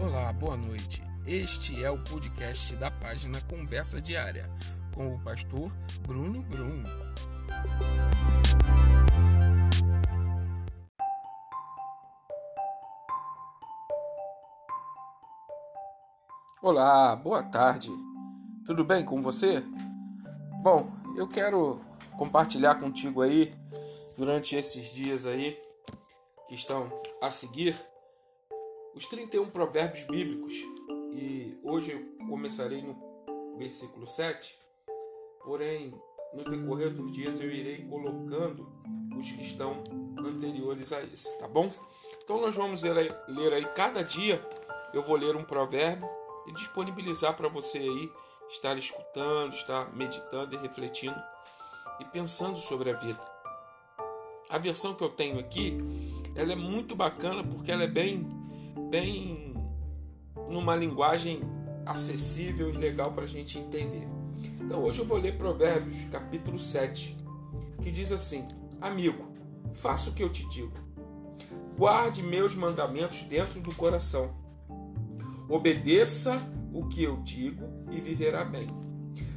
Olá, boa noite. Este é o podcast da página Conversa Diária com o pastor Bruno Brum. Olá, boa tarde. Tudo bem com você? Bom, eu quero compartilhar contigo aí durante esses dias aí que estão a seguir os 31 provérbios bíblicos. E hoje eu começarei no versículo 7. Porém, no decorrer dos dias eu irei colocando os que estão anteriores a esse, tá bom? Então nós vamos ler aí, ler aí cada dia eu vou ler um provérbio e disponibilizar para você aí estar escutando, estar meditando e refletindo e pensando sobre a vida. A versão que eu tenho aqui, ela é muito bacana porque ela é bem bem numa linguagem acessível e legal para a gente entender. Então hoje eu vou ler Provérbios capítulo 7, que diz assim: Amigo, faça o que eu te digo. Guarde meus mandamentos dentro do coração. Obedeça o que eu digo e viverá bem.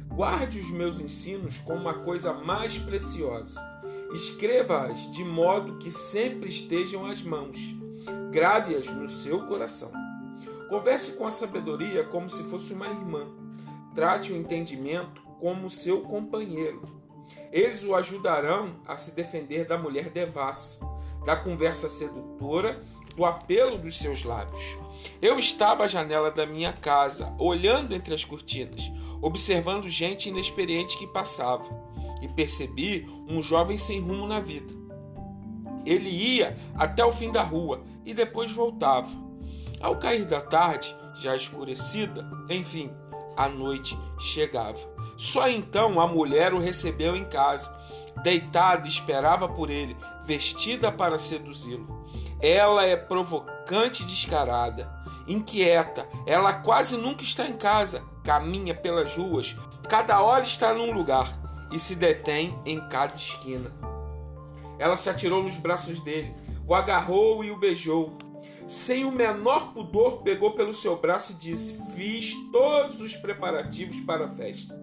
Guarde os meus ensinos como uma coisa mais preciosa. Escreva-as de modo que sempre estejam às mãos grave-as no seu coração. Converse com a sabedoria como se fosse uma irmã. Trate o entendimento como seu companheiro. Eles o ajudarão a se defender da mulher devassa, da conversa sedutora, do apelo dos seus lábios. Eu estava à janela da minha casa, olhando entre as cortinas, observando gente inexperiente que passava, e percebi um jovem sem rumo na vida. Ele ia até o fim da rua e depois voltava. Ao cair da tarde, já escurecida, enfim, a noite chegava. Só então a mulher o recebeu em casa. Deitada, esperava por ele, vestida para seduzi-lo. Ela é provocante e descarada, inquieta, ela quase nunca está em casa, caminha pelas ruas, cada hora está num lugar e se detém em cada esquina. Ela se atirou nos braços dele, o agarrou e o beijou. Sem o menor pudor, pegou pelo seu braço e disse: Fiz todos os preparativos para a festa.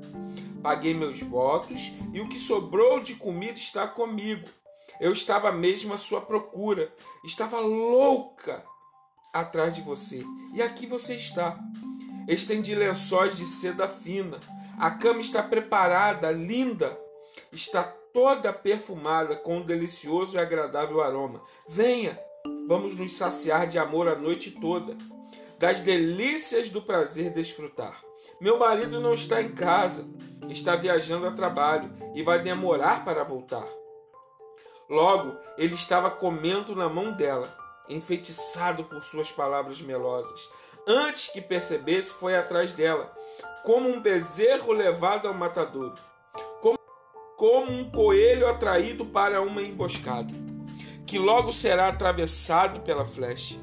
Paguei meus votos e o que sobrou de comida está comigo. Eu estava mesmo à sua procura, estava louca atrás de você. E aqui você está. Estendi lençóis de seda fina. A cama está preparada, linda. Está toda perfumada com um delicioso e agradável aroma. Venha, vamos nos saciar de amor a noite toda, das delícias do prazer desfrutar. Meu marido não está em casa, está viajando a trabalho e vai demorar para voltar. Logo, ele estava comendo na mão dela, enfeitiçado por suas palavras melosas. Antes que percebesse, foi atrás dela, como um bezerro levado ao matadouro como um coelho atraído para uma emboscada, que logo será atravessado pela flecha,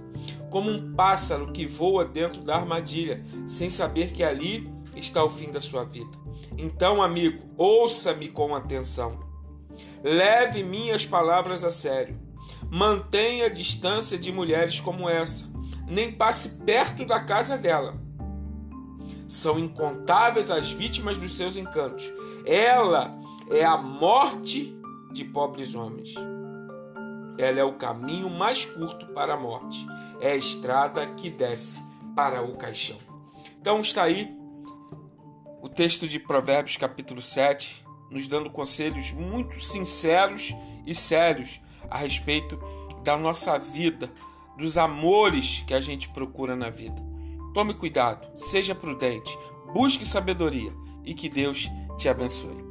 como um pássaro que voa dentro da armadilha, sem saber que ali está o fim da sua vida. Então, amigo, ouça-me com atenção. Leve minhas palavras a sério. Mantenha distância de mulheres como essa. Nem passe perto da casa dela. São incontáveis as vítimas dos seus encantos. Ela é a morte de pobres homens. Ela é o caminho mais curto para a morte. É a estrada que desce para o caixão. Então está aí o texto de Provérbios, capítulo 7, nos dando conselhos muito sinceros e sérios a respeito da nossa vida, dos amores que a gente procura na vida. Tome cuidado, seja prudente, busque sabedoria e que Deus te abençoe.